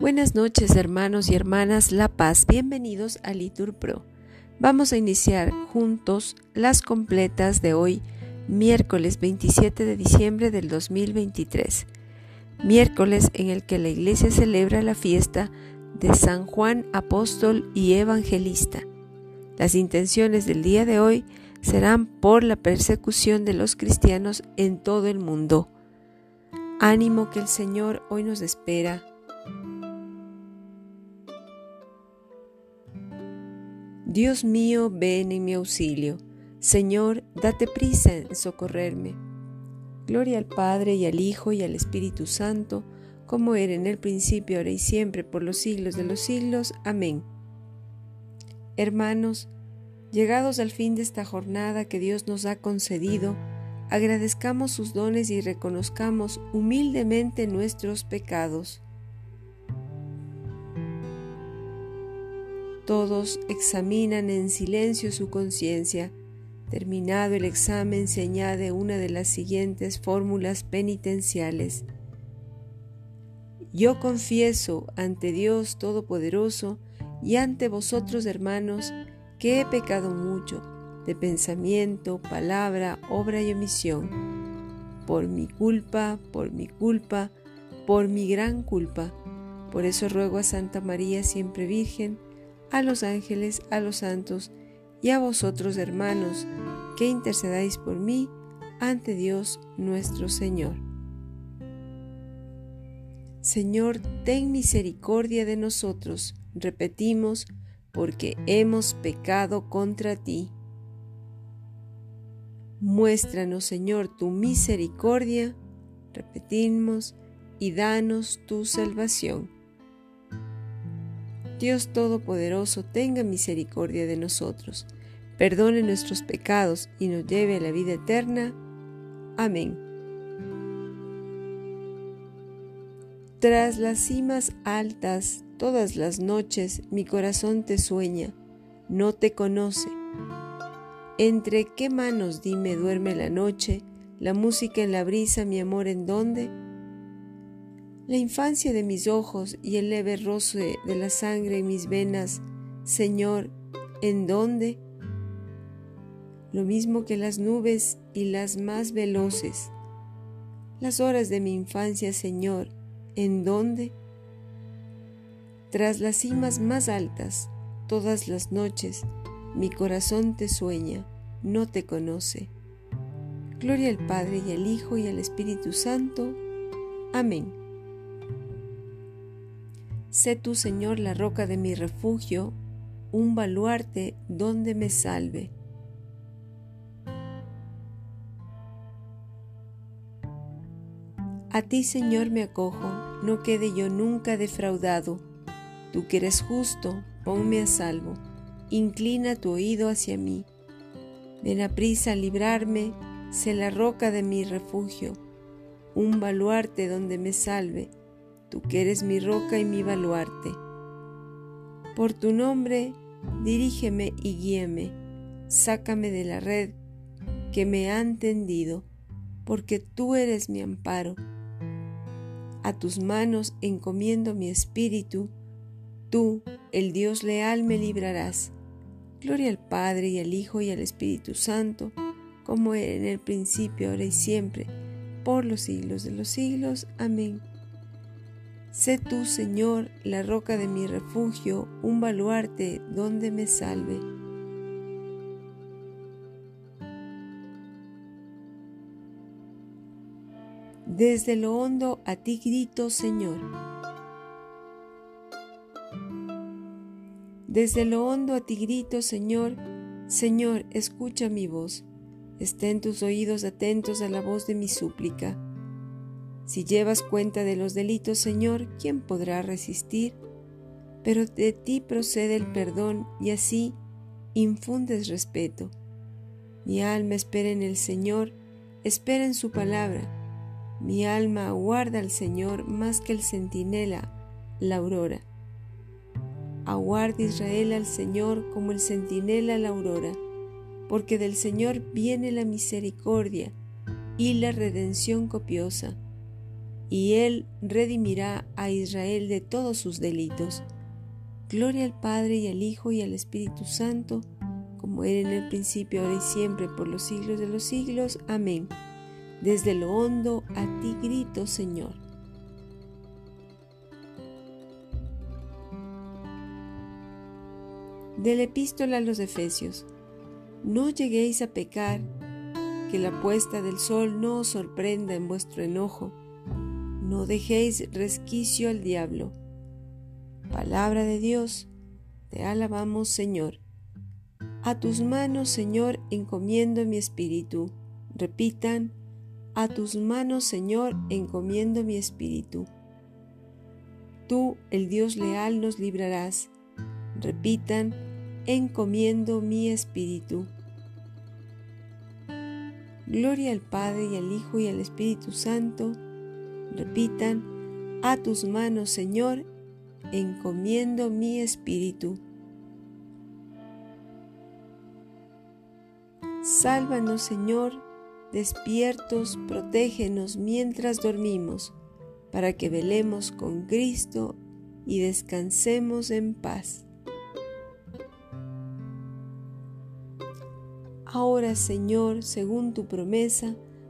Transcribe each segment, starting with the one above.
Buenas noches hermanos y hermanas La Paz, bienvenidos a Litur Pro. Vamos a iniciar juntos las completas de hoy, miércoles 27 de diciembre del 2023, miércoles en el que la iglesia celebra la fiesta de San Juan Apóstol y Evangelista. Las intenciones del día de hoy serán por la persecución de los cristianos en todo el mundo. Ánimo que el Señor hoy nos espera Dios mío, ven en mi auxilio. Señor, date prisa en socorrerme. Gloria al Padre y al Hijo y al Espíritu Santo, como era en el principio, ahora y siempre, por los siglos de los siglos. Amén. Hermanos, llegados al fin de esta jornada que Dios nos ha concedido, agradezcamos sus dones y reconozcamos humildemente nuestros pecados. Todos examinan en silencio su conciencia. Terminado el examen se añade una de las siguientes fórmulas penitenciales. Yo confieso ante Dios Todopoderoso y ante vosotros hermanos que he pecado mucho de pensamiento, palabra, obra y omisión, por mi culpa, por mi culpa, por mi gran culpa. Por eso ruego a Santa María siempre Virgen, a los ángeles, a los santos y a vosotros hermanos, que intercedáis por mí ante Dios nuestro Señor. Señor, ten misericordia de nosotros, repetimos, porque hemos pecado contra ti. Muéstranos, Señor, tu misericordia, repetimos, y danos tu salvación. Dios Todopoderoso tenga misericordia de nosotros, perdone nuestros pecados y nos lleve a la vida eterna. Amén. Tras las cimas altas, todas las noches, mi corazón te sueña, no te conoce. ¿Entre qué manos, dime, duerme la noche, la música en la brisa, mi amor en dónde? La infancia de mis ojos y el leve roce de la sangre en mis venas, Señor, ¿en dónde? Lo mismo que las nubes y las más veloces. Las horas de mi infancia, Señor, ¿en dónde? Tras las cimas más altas, todas las noches, mi corazón te sueña, no te conoce. Gloria al Padre y al Hijo y al Espíritu Santo. Amén. Sé tú, Señor, la roca de mi refugio, un baluarte donde me salve. A ti, Señor, me acojo, no quede yo nunca defraudado. Tú que eres justo, ponme a salvo, inclina tu oído hacia mí. Ven a prisa a librarme, sé la roca de mi refugio, un baluarte donde me salve tú que eres mi roca y mi baluarte. Por tu nombre, dirígeme y guíeme, sácame de la red que me han tendido, porque tú eres mi amparo. A tus manos encomiendo mi espíritu, tú, el Dios leal, me librarás. Gloria al Padre y al Hijo y al Espíritu Santo, como era en el principio, ahora y siempre, por los siglos de los siglos. Amén. Sé tú, Señor, la roca de mi refugio, un baluarte donde me salve. Desde lo hondo a ti grito, Señor. Desde lo hondo a ti grito, Señor. Señor, escucha mi voz. Estén tus oídos atentos a la voz de mi súplica. Si llevas cuenta de los delitos, Señor, ¿quién podrá resistir? Pero de ti procede el perdón y así infundes respeto. Mi alma espera en el Señor, espera en su palabra. Mi alma aguarda al Señor más que el centinela, la aurora. Aguarda Israel al Señor como el centinela la aurora, porque del Señor viene la misericordia y la redención copiosa y Él redimirá a Israel de todos sus delitos. Gloria al Padre y al Hijo y al Espíritu Santo, como era en el principio, ahora y siempre, por los siglos de los siglos. Amén. Desde lo hondo a ti grito, Señor. Del epístola a los Efesios. No lleguéis a pecar, que la puesta del sol no os sorprenda en vuestro enojo. No dejéis resquicio al diablo. Palabra de Dios, te alabamos, Señor. A tus manos, Señor, encomiendo mi espíritu. Repitan, a tus manos, Señor, encomiendo mi espíritu. Tú, el Dios leal, nos librarás. Repitan, encomiendo mi espíritu. Gloria al Padre y al Hijo y al Espíritu Santo. Repitan, a tus manos, Señor, encomiendo mi espíritu. Sálvanos, Señor, despiertos, protégenos mientras dormimos, para que velemos con Cristo y descansemos en paz. Ahora, Señor, según tu promesa,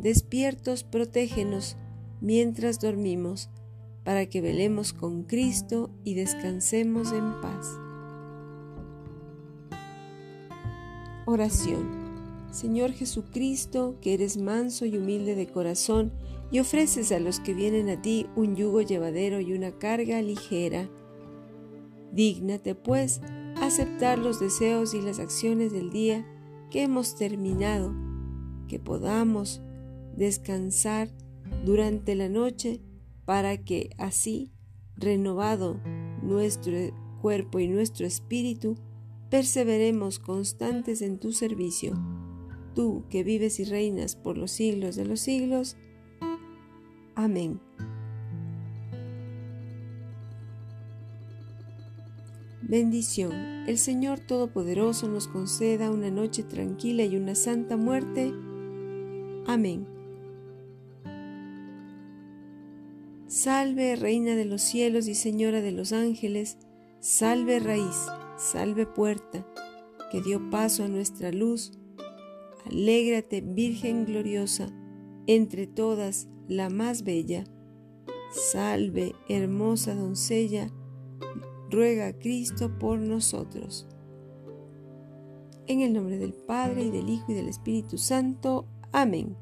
despiertos, protégenos mientras dormimos, para que velemos con Cristo y descansemos en paz. Oración. Señor Jesucristo, que eres manso y humilde de corazón, y ofreces a los que vienen a ti un yugo llevadero y una carga ligera. Dígnate, pues, aceptar los deseos y las acciones del día que hemos terminado que podamos descansar durante la noche para que así, renovado nuestro cuerpo y nuestro espíritu, perseveremos constantes en tu servicio, tú que vives y reinas por los siglos de los siglos. Amén. Bendición. El Señor Todopoderoso nos conceda una noche tranquila y una santa muerte. Amén. Salve, Reina de los cielos y Señora de los ángeles, salve raíz, salve puerta, que dio paso a nuestra luz. Alégrate, Virgen gloriosa, entre todas la más bella. Salve, hermosa doncella, ruega a Cristo por nosotros. En el nombre del Padre y del Hijo y del Espíritu Santo. Amén.